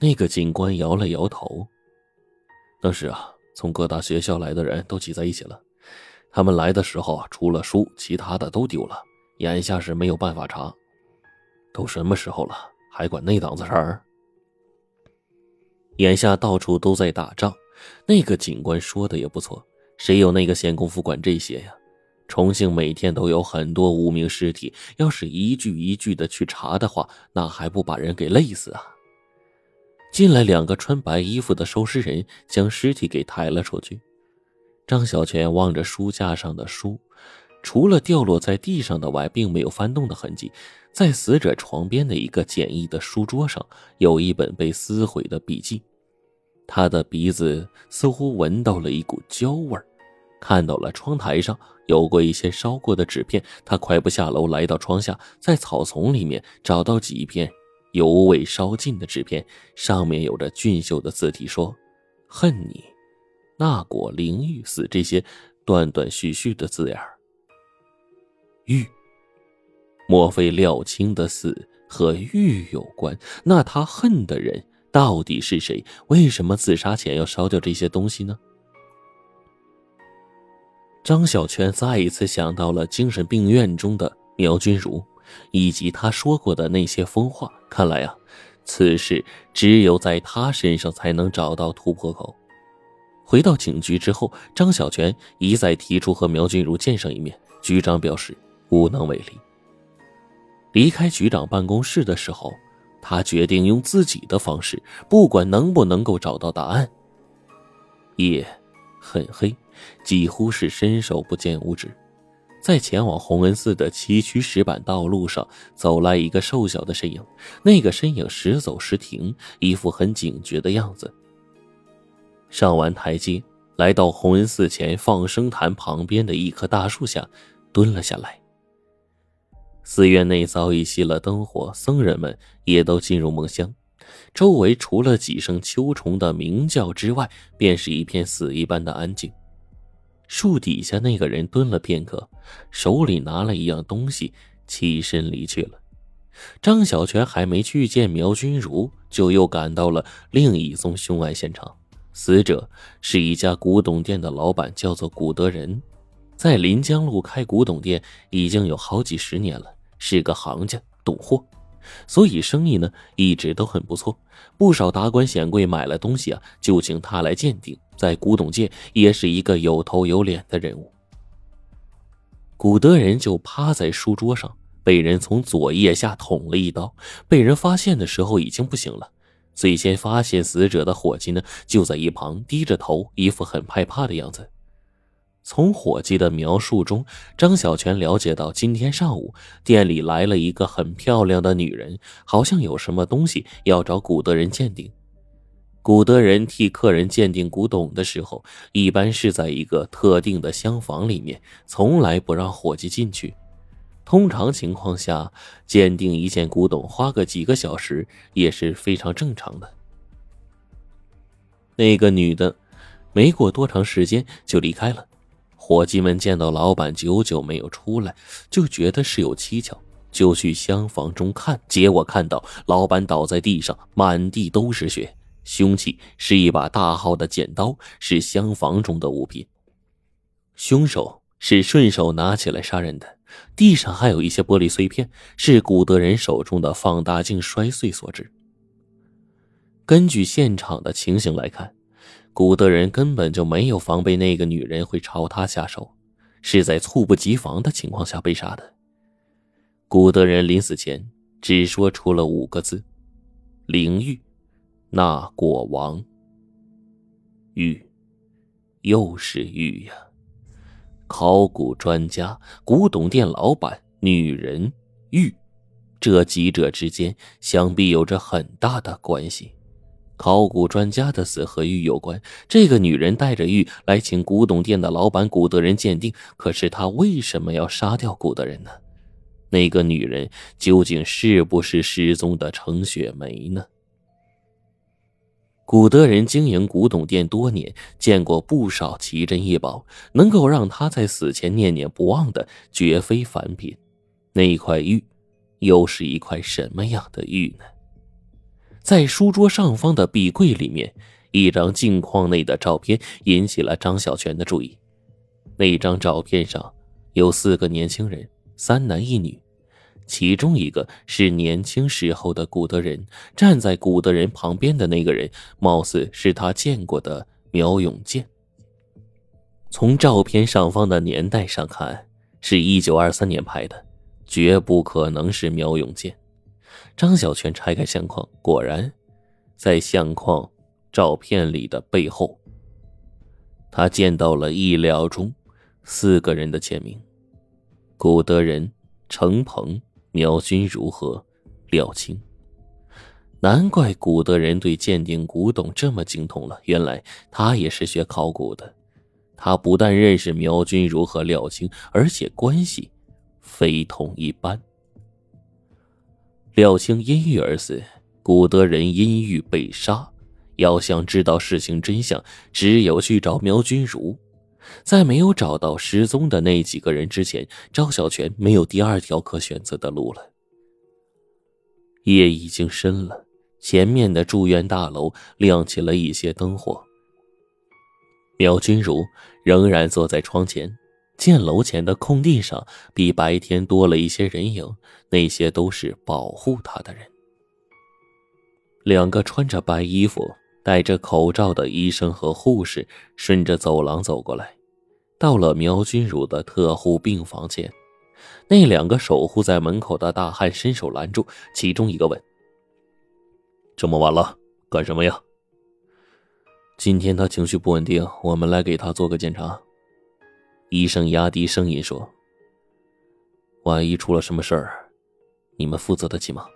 那个警官摇了摇头。当时啊，从各大学校来的人都挤在一起了。他们来的时候，除了书，其他的都丢了。眼下是没有办法查。都什么时候了，还管那档子事儿？眼下到处都在打仗，那个警官说的也不错。谁有那个闲工夫管这些呀？重庆每天都有很多无名尸体，要是一具一具的去查的话，那还不把人给累死啊？进来两个穿白衣服的收尸人，将尸体给抬了出去。张小泉望着书架上的书，除了掉落在地上的外，并没有翻动的痕迹。在死者床边的一个简易的书桌上，有一本被撕毁的笔记。他的鼻子似乎闻到了一股焦味儿，看到了窗台上有过一些烧过的纸片。他快步下楼，来到窗下，在草丛里面找到几片。犹未烧尽的纸片，上面有着俊秀的字体，说：“恨你，那果灵玉死。”这些断断续续的字眼儿。玉，莫非廖青的死和玉有关？那他恨的人到底是谁？为什么自杀前要烧掉这些东西呢？张小泉再一次想到了精神病院中的苗君如。以及他说过的那些疯话，看来啊，此事只有在他身上才能找到突破口。回到警局之后，张小泉一再提出和苗君如见上一面，局长表示无能为力。离开局长办公室的时候，他决定用自己的方式，不管能不能够找到答案。夜很黑，几乎是伸手不见五指。在前往洪恩寺的崎岖石板道路上，走来一个瘦小的身影。那个身影时走时停，一副很警觉的样子。上完台阶，来到洪恩寺前放生潭旁边的一棵大树下，蹲了下来。寺院内早已熄了灯火，僧人们也都进入梦乡。周围除了几声秋虫的鸣叫之外，便是一片死一般的安静。树底下那个人蹲了片刻，手里拿了一样东西，起身离去了。张小泉还没去见苗君如，就又赶到了另一宗凶案现场。死者是一家古董店的老板，叫做古德仁，在临江路开古董店已经有好几十年了，是个行家，懂货。所以生意呢一直都很不错，不少达官显贵买了东西啊，就请他来鉴定，在古董界也是一个有头有脸的人物。古德人就趴在书桌上，被人从左腋下捅了一刀，被人发现的时候已经不行了。最先发现死者的伙计呢，就在一旁低着头，一副很害怕的样子。从伙计的描述中，张小泉了解到，今天上午店里来了一个很漂亮的女人，好像有什么东西要找古德人鉴定。古德人替客人鉴定古董的时候，一般是在一个特定的厢房里面，从来不让伙计进去。通常情况下，鉴定一件古董花个几个小时也是非常正常的。那个女的，没过多长时间就离开了。伙计们见到老板久久没有出来，就觉得事有蹊跷，就去厢房中看。结果看到老板倒在地上，满地都是血，凶器是一把大号的剪刀，是厢房中的物品。凶手是顺手拿起来杀人的。地上还有一些玻璃碎片，是古德人手中的放大镜摔碎所致。根据现场的情形来看。古德人根本就没有防备那个女人会朝他下手，是在猝不及防的情况下被杀的。古德人临死前只说出了五个字：“灵玉，那果王。”玉，又是玉呀！考古专家、古董店老板、女人、玉，这几者之间想必有着很大的关系。考古专家的死和玉有关。这个女人带着玉来请古董店的老板古德人鉴定，可是她为什么要杀掉古德人呢？那个女人究竟是不是失踪的程雪梅呢？古德人经营古董店多年，见过不少奇珍异宝，能够让他在死前念念不忘的绝非凡品。那块玉，又是一块什么样的玉呢？在书桌上方的壁柜里面，一张镜框内的照片引起了张小泉的注意。那张照片上有四个年轻人，三男一女，其中一个是年轻时候的古德人。站在古德人旁边的那个人，貌似是他见过的苗永健。从照片上方的年代上看，是一九二三年拍的，绝不可能是苗永健。张小泉拆开相框，果然，在相框照片里的背后，他见到了意料中四个人的签名：古德人、程鹏、苗君如和廖青。难怪古德人对鉴定古董这么精通了，原来他也是学考古的。他不但认识苗君如和廖青，而且关系非同一般。廖青因郁而死，古德人因郁被杀。要想知道事情真相，只有去找苗君如。在没有找到失踪的那几个人之前，赵小泉没有第二条可选择的路了。夜已经深了，前面的住院大楼亮起了一些灯火。苗君如仍然坐在窗前。建楼前的空地上，比白天多了一些人影，那些都是保护他的人。两个穿着白衣服、戴着口罩的医生和护士顺着走廊走过来，到了苗君如的特护病房前。那两个守护在门口的大汉伸手拦住，其中一个问：“这么晚了，干什么呀？”“今天他情绪不稳定，我们来给他做个检查。”医生压低声音说：“万一出了什么事儿，你们负责得起吗？”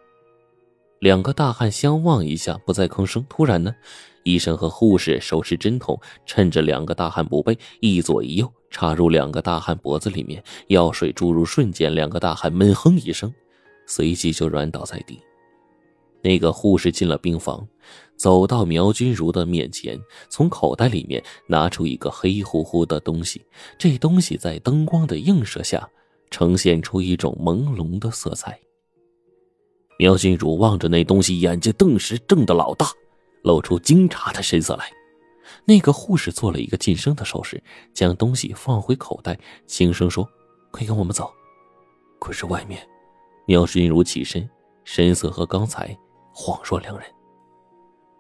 两个大汉相望一下，不再吭声。突然呢，医生和护士手持针筒，趁着两个大汉不备，一左一右插入两个大汉脖子里面，药水注入瞬间，两个大汉闷哼一声，随即就软倒在地。那个护士进了病房。走到苗君如的面前，从口袋里面拿出一个黑乎乎的东西。这东西在灯光的映射下，呈现出一种朦胧的色彩。苗君如望着那东西，眼睛顿时睁得老大，露出惊诧的神色来。那个护士做了一个噤声的手势，将东西放回口袋，轻声说：“快跟我们走。”可是外面，苗君如起身，神色和刚才恍若两人。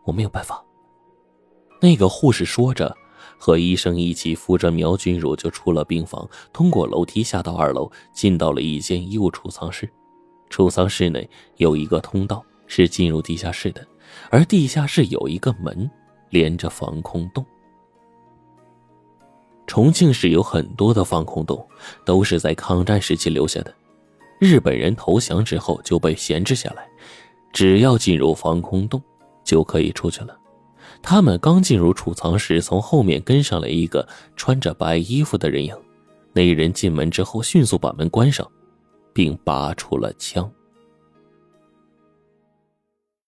我没有办法。那个护士说着，和医生一起扶着苗君如就出了病房，通过楼梯下到二楼，进到了一间医务储藏室。储藏室内有一个通道，是进入地下室的，而地下室有一个门，连着防空洞。重庆市有很多的防空洞，都是在抗战时期留下的，日本人投降之后就被闲置下来，只要进入防空洞。就可以出去了。他们刚进入储藏室，从后面跟上来一个穿着白衣服的人影。那人进门之后，迅速把门关上，并拔出了枪。